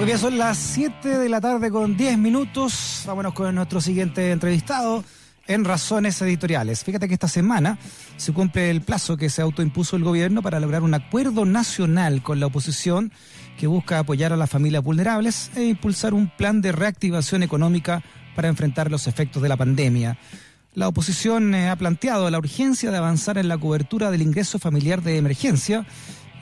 Muy bien, son las 7 de la tarde con 10 minutos. Vámonos con nuestro siguiente entrevistado en Razones Editoriales. Fíjate que esta semana se cumple el plazo que se autoimpuso el gobierno para lograr un acuerdo nacional con la oposición que busca apoyar a las familias vulnerables e impulsar un plan de reactivación económica para enfrentar los efectos de la pandemia. La oposición eh, ha planteado la urgencia de avanzar en la cobertura del ingreso familiar de emergencia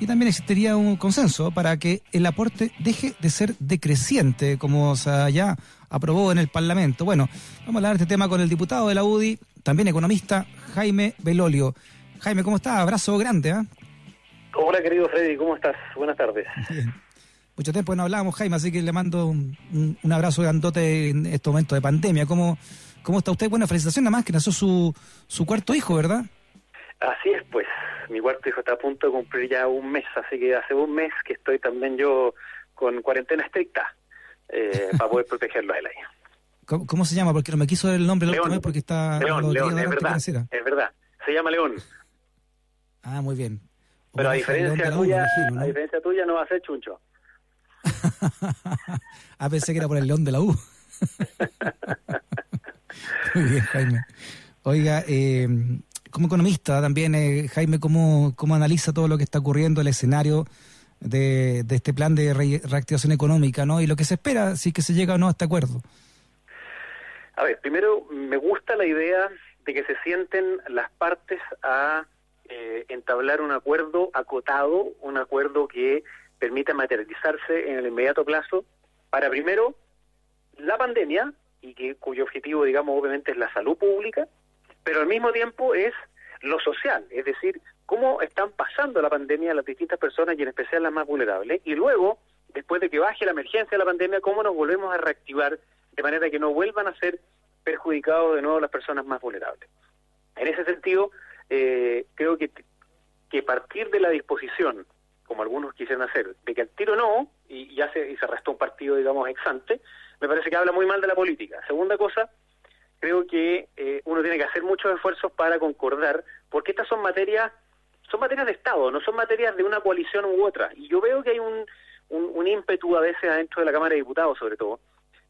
y también existiría un consenso para que el aporte deje de ser decreciente, como se ya aprobó en el Parlamento. Bueno, vamos a hablar de este tema con el diputado de la UDI, también economista, Jaime Belolio. Jaime, ¿cómo estás? Abrazo grande, ¿ah? Hola, querido Freddy, ¿cómo estás? Buenas tardes. Mucho tiempo no hablábamos, Jaime, así que le mando un, abrazo grandote en este momento de pandemia. ¿Cómo, cómo está usted? Buena felicitación, nada más que nació su, su cuarto hijo, ¿verdad? Así es, pues mi cuarto hijo está a punto de cumplir ya un mes, así que hace un mes que estoy también yo con cuarentena estricta eh, para poder protegerlo a él ahí. ¿Cómo, se llama? Porque no me quiso el nombre la última porque está... León, León, es verdad, es verdad. Se llama León. Ah, muy bien. Pero a diferencia, tuya, ¿no? a diferencia tuya no va a ser chuncho. ah, pensé que era por el León de la U. muy bien, Jaime. Oiga, eh, como economista también, eh, Jaime, ¿cómo, ¿cómo analiza todo lo que está ocurriendo, el escenario de, este plan de reactivación económica ¿no? y lo que se espera si que se llega o no a este acuerdo? A ver, primero me gusta la idea de que se sienten las partes a eh, entablar un acuerdo acotado, un acuerdo que permita materializarse en el inmediato plazo para primero la pandemia y que cuyo objetivo digamos obviamente es la salud pública pero al mismo tiempo es lo social, es decir, cómo están pasando la pandemia las distintas personas y en especial las más vulnerables, y luego, después de que baje la emergencia de la pandemia, cómo nos volvemos a reactivar de manera que no vuelvan a ser perjudicados de nuevo las personas más vulnerables. En ese sentido, eh, creo que, que partir de la disposición, como algunos quisieran hacer, de que al tiro no, y ya se, y se arrestó un partido, digamos, exante, me parece que habla muy mal de la política. Segunda cosa, creo que eh, uno tiene que hacer muchos esfuerzos para concordar, porque estas son materias, son materias de Estado, no son materias de una coalición u otra. Y yo veo que hay un, un, ímpetu a veces adentro de la Cámara de Diputados, sobre todo,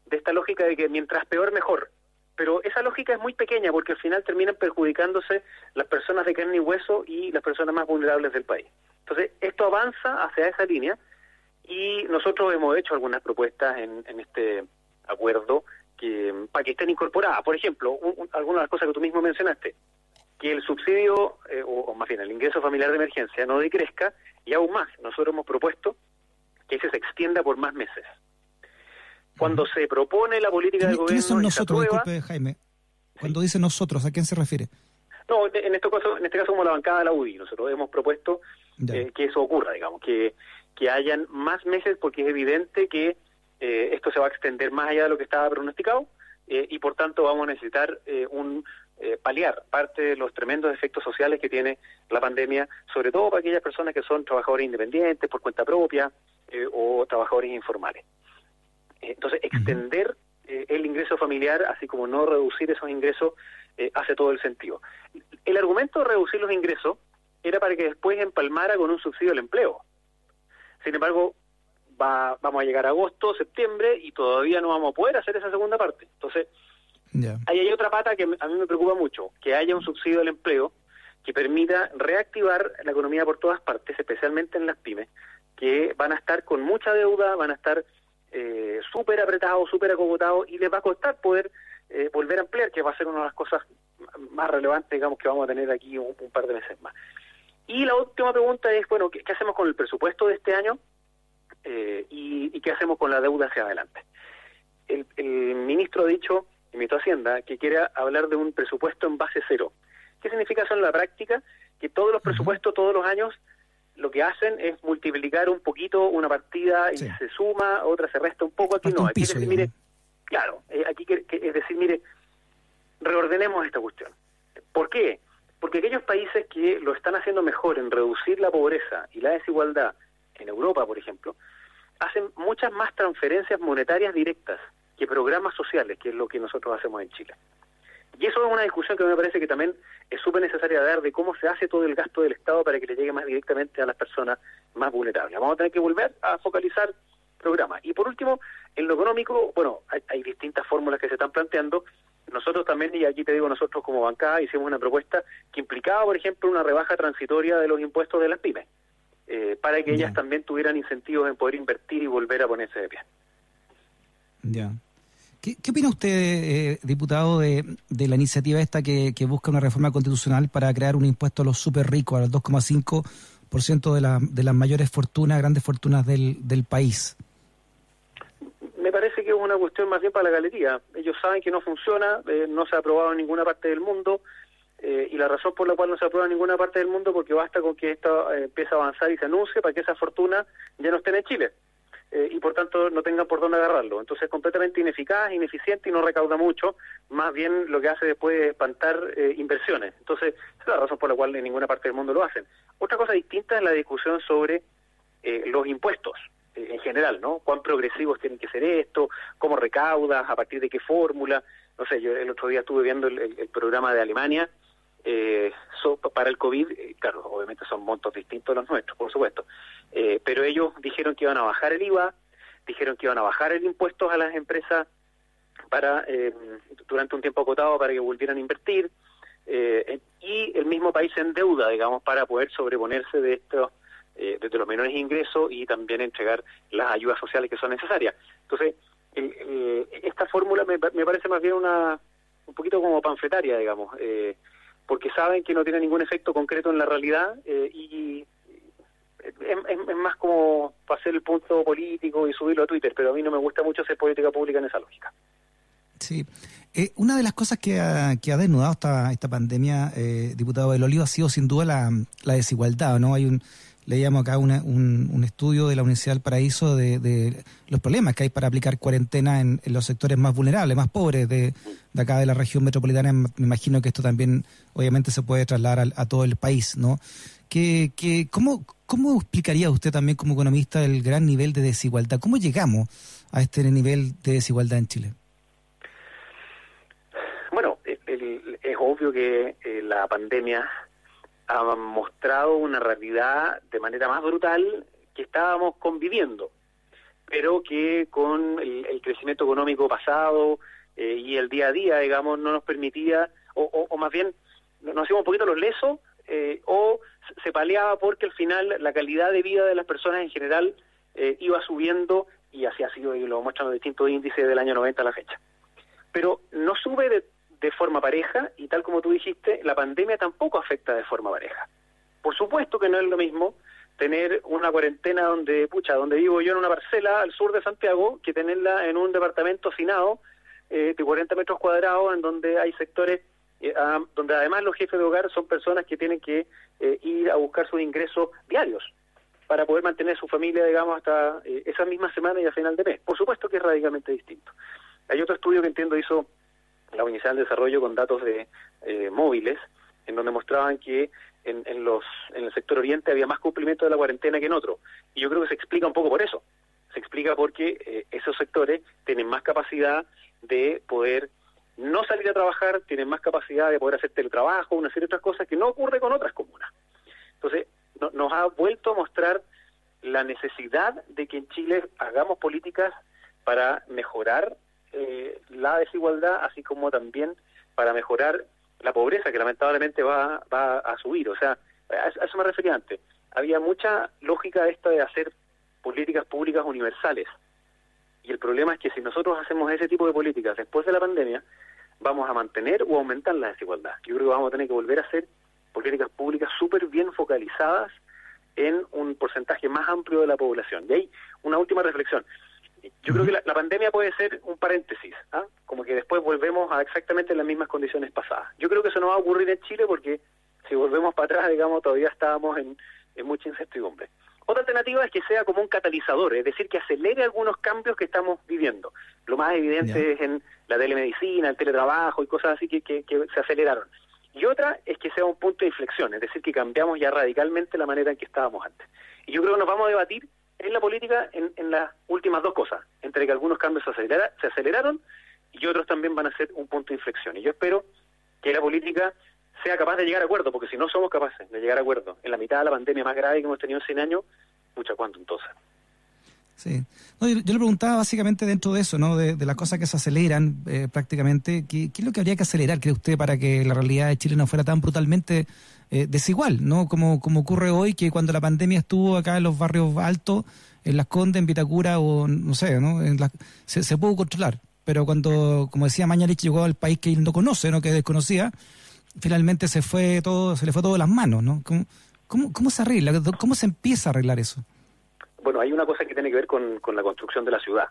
de esta lógica de que mientras peor, mejor. Pero esa lógica es muy pequeña porque al final terminan perjudicándose las personas de carne y hueso y las personas más vulnerables del país. Entonces, esto avanza hacia esa línea y nosotros hemos hecho algunas propuestas en, en este acuerdo que para que estén incorporadas. Por ejemplo, algunas de las cosas que tú mismo mencionaste, que el subsidio, eh, o, más bien el ingreso familiar de emergencia, no decrezca, y aún más, nosotros hemos propuesto que ese se extienda por más meses. Cuando se propone la política del gobierno... ¿Quiénes son nosotros? Disculpe, Jaime. Cuando dice nosotros, ¿a quién se refiere? No, en este caso, en este caso como la bancada de la UDI, nosotros hemos propuesto eh, que eso ocurra, digamos, que, que hayan más meses porque es evidente que eh, esto se va a extender más allá de lo que estaba pronosticado eh, y por tanto vamos a necesitar eh, un paliar parte de los tremendos efectos sociales que tiene la pandemia, sobre todo para aquellas personas que son trabajadores independientes por cuenta propia o trabajadores informales. Entonces, extender el ingreso familiar, así como no reducir esos ingresos, hace todo el sentido. El argumento de reducir los ingresos era para que después empalmara con un subsidio al empleo. Sin embargo, vamos a llegar a agosto, septiembre y todavía no vamos a poder hacer esa segunda parte. Entonces, ahí hay otra pata que a mí me preocupa mucho, que haya un subsidio al empleo que permita reactivar la economía por todas partes, especialmente en las pymes, que van a estar con mucha deuda, van a estar eh, súper apretados, súper acogotados y les va a costar poder eh, volver a emplear, que va a ser una de las cosas más relevantes, digamos, que vamos a tener aquí un, par de meses más. Y la última pregunta es, bueno, ¿qué, hacemos con el presupuesto de este año? Eh, y, qué hacemos con la deuda hacia adelante. El, ministro ha dicho, en mi Hacienda, que quiere hablar de un presupuesto en base cero. ¿Qué significa eso en la práctica? Que todos los presupuestos, todos los años, lo que hacen es multiplicar un poquito una partida y se suma, otra se resta un poco. Aquí no, aquí decir, mire, claro, eh, aquí es decir, mire, reordenemos esta cuestión. ¿Por qué? Porque aquellos países que lo están haciendo mejor en reducir la pobreza y la desigualdad en Europa, por ejemplo, hacen muchas más transferencias monetarias directas que programas sociales, que es lo que nosotros hacemos en Chile. Y eso es una discusión que me parece que también es súper necesaria dar de cómo se hace todo el gasto del Estado para que le llegue más directamente a las personas más vulnerables. Vamos a tener que volver a focalizar programa. Y por último, en lo económico, bueno, hay, distintas fórmulas que se están planteando. Nosotros también, y aquí te digo, nosotros como bancada hicimos una propuesta que implicaba, por ejemplo, una rebaja transitoria de los impuestos de las pymes, eh, para que ellas también tuvieran incentivos en poder invertir y volver a ponerse de pie. Ya. ¿Qué, opina usted, eh, diputado, de, la iniciativa esta que, busca una reforma constitucional para crear un impuesto a los súper ricos, al 2,5% de, la, de las mayores fortunas, grandes fortunas del, del país? Me parece que es una cuestión más bien para la galería. Ellos saben que no funciona, eh, no se ha aprobado en ninguna parte del mundo, eh, y la razón por la cual no se aprueba en ninguna parte del mundo porque basta con que esto empiece a avanzar y se anuncie para que esa fortuna ya no esté en Chile. Eh, y por tanto no tengan por dónde agarrarlo. Entonces es completamente ineficaz, ineficiente y no recauda mucho, más bien lo que hace después es espantar eh, inversiones. Entonces esa es la razón por la cual en ninguna parte del mundo lo hacen. Otra cosa distinta es la discusión sobre eh, los impuestos en general, ¿no? Cuán progresivos tienen que ser esto, cómo recaudas, a partir de qué fórmula. No sé, yo el otro día estuve viendo el, programa de Alemania eh, para el COVID, claro, obviamente son montos distintos a los nuestros, por supuesto, eh, pero ellos dijeron que iban a bajar el IVA, dijeron que iban a bajar el impuesto a las empresas para eh, durante un tiempo acotado para que volvieran a invertir eh, y el mismo país en deuda, digamos, para poder sobreponerse de estos de los menores ingresos y también entregar las ayudas sociales que son necesarias. Entonces, esta fórmula me, me, parece más bien una un poquito como panfletaria, digamos, porque saben que no tiene ningún efecto concreto en la realidad y es, más como hacer el punto político y subirlo a Twitter, pero a mí no me gusta mucho hacer política pública en esa lógica. Sí. Eh, una de las cosas que ha, que ha desnudado esta, esta pandemia, eh, diputado del Olivo, ha sido sin duda la desigualdad, ¿no? Hay un, leíamos acá un, un, estudio de la Universidad del Paraíso de, de, los problemas que hay para aplicar cuarentena en, los sectores más vulnerables, más pobres de, de, acá de la región metropolitana. Me imagino que esto también, obviamente, se puede trasladar a, a todo el país, ¿no? Que, que, ¿cómo, ¿Cómo explicaría usted también como economista el gran nivel de desigualdad? ¿Cómo llegamos a este nivel de desigualdad en Chile? Bueno, es obvio que eh, la pandemia ha mostrado una realidad de manera más brutal que estábamos conviviendo, pero que con el, crecimiento económico pasado eh, y el día a día, digamos, no nos permitía, o, más bien nos hacíamos un poquito los lesos, eh, o se paliaba porque al final la calidad de vida de las personas en general eh, iba subiendo y así ha sido y lo muestran los distintos índices del año 90 a la fecha. Pero no sube de, de forma pareja y tal como tú dijiste, la pandemia tampoco afecta de forma pareja. Por supuesto que no es lo mismo tener una cuarentena donde, pucha, donde vivo yo en una parcela al sur de Santiago, que tenerla en un departamento hacinado eh, de 40 metros cuadrados, en donde hay sectores eh, donde además los jefes de hogar son personas que tienen que eh, ir a buscar sus ingresos diarios para poder mantener su familia, digamos, hasta eh, esa misma semana y a final de mes. Por supuesto que es radicalmente distinto. Hay otro estudio que entiendo hizo la Universidad de Desarrollo con datos de móviles, en donde mostraban que en, en, los, en el sector oriente había más cumplimiento de la cuarentena que en otro. Y yo creo que se explica un poco por eso. Se explica porque esos sectores tienen más capacidad de poder no salir a trabajar, tienen más capacidad de poder hacer teletrabajo, una serie de otras cosas que no ocurre con otras comunas. Entonces, nos ha vuelto a mostrar la necesidad de que en Chile hagamos políticas para mejorar eh, la desigualdad, así como también para mejorar la pobreza, que lamentablemente va, va a subir. O sea, a eso me refería antes. Había mucha lógica esta de hacer políticas públicas universales. Y el problema es que si nosotros hacemos ese tipo de políticas después de la pandemia, vamos a mantener o aumentar la desigualdad. Yo creo que vamos a tener que volver a hacer políticas públicas súper bien focalizadas en un porcentaje más amplio de la población. Y ahí, una última reflexión. Yo creo que la, pandemia puede ser un paréntesis, ¿ah? como que después volvemos a exactamente las mismas condiciones pasadas. Yo creo que eso no va a ocurrir en Chile porque si volvemos para atrás, digamos, todavía estábamos en, en mucha incertidumbre. Otra alternativa es que sea como un catalizador, es decir, que acelere algunos cambios que estamos viviendo. Lo más evidente es en la telemedicina, el teletrabajo y cosas así que, que, se aceleraron. Y otra es que sea un punto de inflexión, es decir, que cambiamos ya radicalmente la manera en que estábamos antes. Y yo creo que nos vamos a debatir en la política en, en las últimas dos cosas, entre que algunos cambios se, se aceleraron y otros también van a ser un punto de inflexión. Y yo espero que la política sea capaz de llegar a acuerdo, porque si no somos capaces de llegar a acuerdo en la mitad de la pandemia más grave que hemos tenido en 100 años, mucha cuánto entonces. Sí. yo, le preguntaba básicamente dentro de eso, ¿no? De, las cosas que se aceleran eh, prácticamente, ¿qué, es lo que habría que acelerar, cree usted, para que la realidad de Chile no fuera tan brutalmente eh, desigual, ¿no? Como, como ocurre hoy, que cuando la pandemia estuvo acá en los barrios altos, en Las Condes, en Vitacura o no sé, ¿no? En se, se pudo controlar. Pero cuando, como decía Mañalich, llegó al país que él no conoce, ¿no? Que desconocía, finalmente se fue todo, se le fue todo de las manos, ¿no? ¿Cómo, cómo, cómo se arregla? ¿Cómo se empieza a arreglar eso? Bueno, hay una cosa que tiene que ver con, la construcción de la ciudad.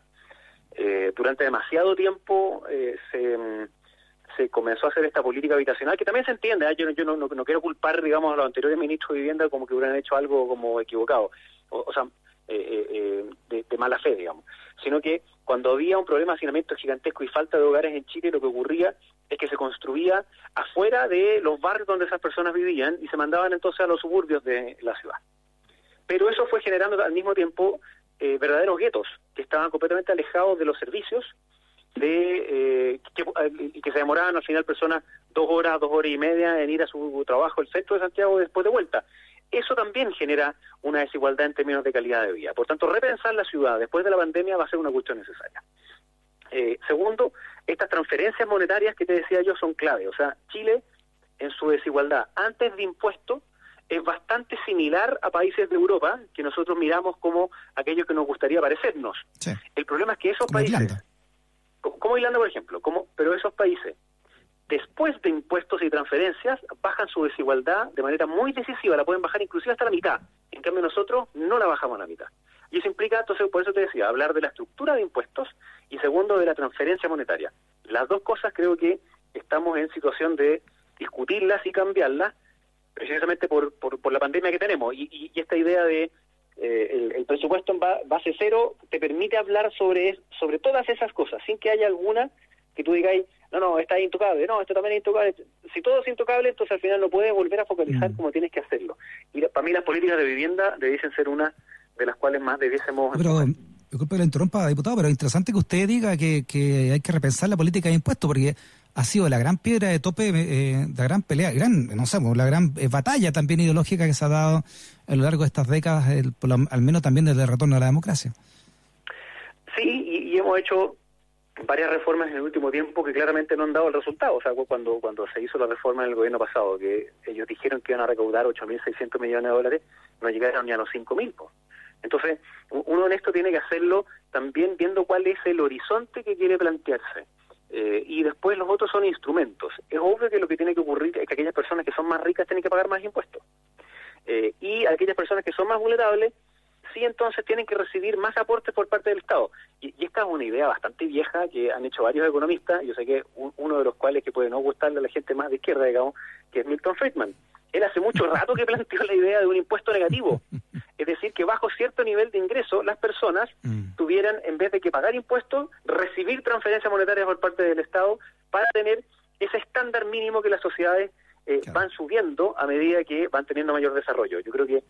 Eh, durante demasiado tiempo eh, se, comenzó a hacer esta política habitacional, que también se entiende, ¿eh? yo, yo no, quiero culpar, digamos, a los anteriores ministros de vivienda como que hubieran hecho algo como equivocado, o, sea, de, mala fe, digamos, sino que cuando había un problema de hacinamiento gigantesco y falta de hogares en Chile, lo que ocurría es que se construía afuera de los barrios donde esas personas vivían y se mandaban entonces a los suburbios de la ciudad. Pero eso fue generando al mismo tiempo eh, verdaderos guetos que estaban completamente alejados de los servicios de eh, que, eh, que se demoraban al final personas dos horas, dos horas y media en ir a su trabajo el centro de Santiago después de vuelta. Eso también genera una desigualdad en términos de calidad de vida. Por tanto, repensar la ciudad después de la pandemia va a ser una cuestión necesaria. segundo, estas transferencias monetarias que te decía yo son clave. O sea, Chile, en su desigualdad antes de impuestos, es bastante similar a países de Europa que nosotros miramos como aquellos que nos gustaría parecernos. El problema es que esos países, como Irlanda por ejemplo, como, pero esos países, después de impuestos y transferencias, bajan su desigualdad de manera muy decisiva, la pueden bajar inclusive hasta la mitad. En cambio nosotros no la bajamos a la mitad. Y eso implica, entonces, por eso te decía, hablar de la estructura de impuestos y segundo, de la transferencia monetaria. Las dos cosas creo que estamos en situación de discutirlas y cambiarlas precisamente por, por, la pandemia que tenemos. Y, esta idea de eh, el, presupuesto en base cero te permite hablar sobre, sobre todas esas cosas, sin que haya alguna que tú digas, no, no, está intocable, no, esto también es intocable. Si todo es intocable, entonces al final no puedes volver a focalizar mm. como tienes que hacerlo. Y para mí las políticas de vivienda debiesen ser una de las cuales más debiésemos... Pero, disculpe que le interrumpa, diputado, pero es interesante que usted diga que, que hay que repensar la política de impuestos, porque ha sido la gran piedra de tope, eh, la gran pelea, gran, no sé, la gran eh, batalla también ideológica que se ha dado a lo largo de estas décadas, al menos también desde el retorno a la democracia. Sí, y, hemos hecho varias reformas en el último tiempo que claramente no han dado el resultado. O sea, cuando, cuando se hizo la reforma en el gobierno pasado, que ellos dijeron que iban a recaudar 8.600 millones de dólares, no llegaron ni a los 5.000. Entonces, uno en esto tiene que hacerlo también viendo cuál es el horizonte que quiere plantearse. Eh, y después los otros son instrumentos. Es obvio que lo que tiene que ocurrir es que aquellas personas que son más ricas tienen que pagar más impuestos. Eh, y aquellas personas que son más vulnerables, sí entonces tienen que recibir más aportes por parte del Estado. Y, esta es una idea bastante vieja que han hecho varios economistas, yo sé que uno de los cuales que puede no gustarle a la gente más de izquierda, digamos, que es Milton Friedman. Él hace mucho rato que planteó la idea de un impuesto negativo. Es decir, que bajo cierto nivel de ingreso las personas mm. tuvieran, en vez de que pagar impuestos, recibir transferencias monetarias por parte del Estado para tener ese estándar mínimo que las sociedades eh, van subiendo a medida que van teniendo mayor desarrollo. Yo creo que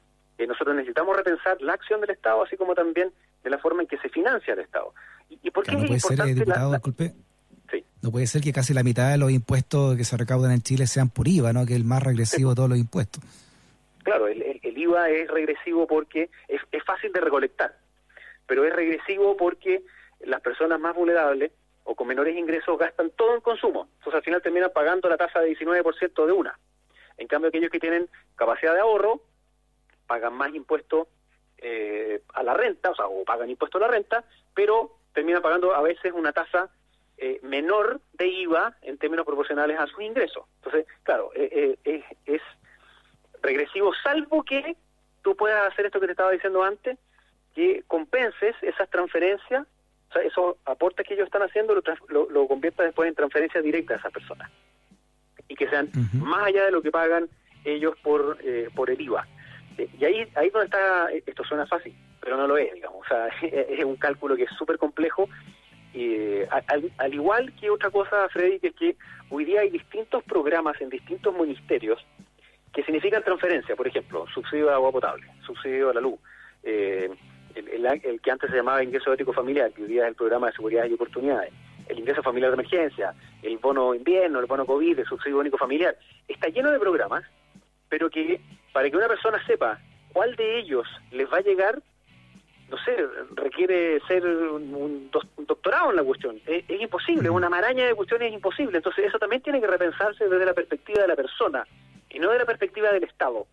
nosotros necesitamos repensar la acción del Estado, así como también de la forma en que se financia el Estado. ¿Y, por qué no puede ser, diputado, disculpe, no puede ser que casi la mitad de los impuestos que se recaudan en Chile sean por IVA, ¿no? que es el más regresivo de todos los impuestos. Claro, el, IVA es regresivo porque es, fácil de recolectar, pero es regresivo porque las personas más vulnerables o con menores ingresos gastan todo en consumo. Entonces al final terminan pagando la tasa de 19% de una. En cambio aquellos que tienen capacidad de ahorro pagan más impuestos eh, a la renta, o sea, o pagan impuesto a la renta, pero terminan pagando a veces una tasa eh, menor de IVA en términos proporcionales a sus ingresos. Entonces, claro, eh, eh, es, regresivo, salvo que tú puedas hacer esto que te estaba diciendo antes, que compenses esas transferencias, o sea, esos aportes que ellos están haciendo, lo, lo, conviertas después en transferencias directas a esas personas. Y que sean más allá de lo que pagan ellos por, por el IVA. y ahí, ahí donde está, esto suena fácil, pero no lo es, digamos. O sea, es un cálculo que es súper complejo eh, al, igual que otra cosa, Freddy, que es que hoy día hay distintos programas en distintos ministerios que significan transferencia, por ejemplo, subsidio de agua potable, subsidio a la luz, eh, el, que antes se llamaba ingreso ético familiar, que hoy día es el programa de seguridad y oportunidades, el ingreso familiar de emergencia, el bono invierno, el bono COVID, el subsidio único familiar, está lleno de programas, pero que para que una persona sepa cuál de ellos les va a llegar, no sé, requiere ser un, doctorado en la cuestión. Es, imposible, una maraña de cuestiones es imposible. Entonces eso también tiene que repensarse desde la perspectiva de la persona y no de la perspectiva del Estado.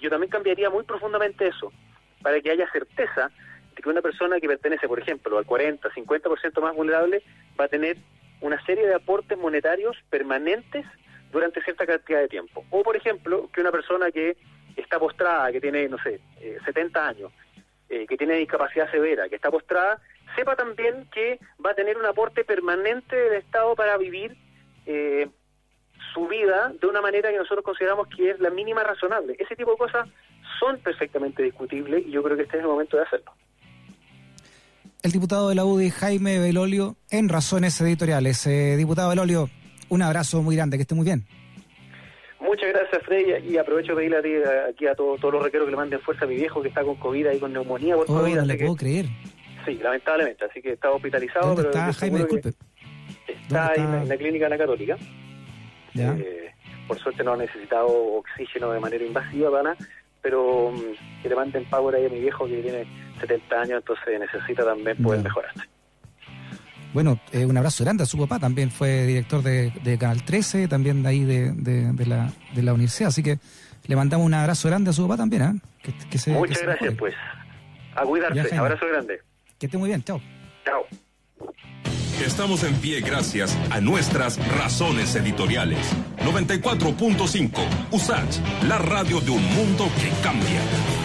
Yo también cambiaría muy profundamente eso, para que haya certeza de que una persona que pertenece, por ejemplo, al 40, 50% más vulnerable, va a tener una serie de aportes monetarios permanentes durante cierta cantidad de tiempo. O, por ejemplo, que una persona que está postrada, que tiene, no sé, 70 eh, años, eh, que tiene discapacidad severa, que está postrada, sepa también que va a tener un aporte permanente del Estado para vivir eh, su vida de una manera que nosotros consideramos que es la mínima razonable. Ese tipo de cosas son perfectamente discutibles y yo creo que este es el momento de hacerlo. El diputado de la UDI, Jaime Belolio, en Razones Editoriales. Eh, diputado Belolio, un abrazo muy grande, que esté muy bien. Muchas gracias, Freddy, y aprovecho de pedirle a aquí a todos los requeros que le manden fuerza a mi viejo que está con COVID y con neumonía por oh, COVID. No le puedo creer. Sí, lamentablemente, así que está hospitalizado. ¿Dónde está Jaime? Disculpe. Está, ahí en la clínica de la Católica. Eh, por suerte no ha necesitado oxígeno de manera invasiva, Pana, pero mm, que le manden power ahí a mi viejo que tiene 70 años, entonces necesita también poder mejorarse. Bueno, eh, un abrazo grande a su papá, también fue director de, Canal 13, también de ahí de, de, la, de la universidad, así que le mandamos un abrazo grande a su papá también. ¿eh? Que, Muchas gracias, pues. A cuidarse, abrazo grande. Que esté muy bien, chao. Chao. Estamos en pie gracias a nuestras razones editoriales. 94.5 USACH, la radio de un mundo que cambia.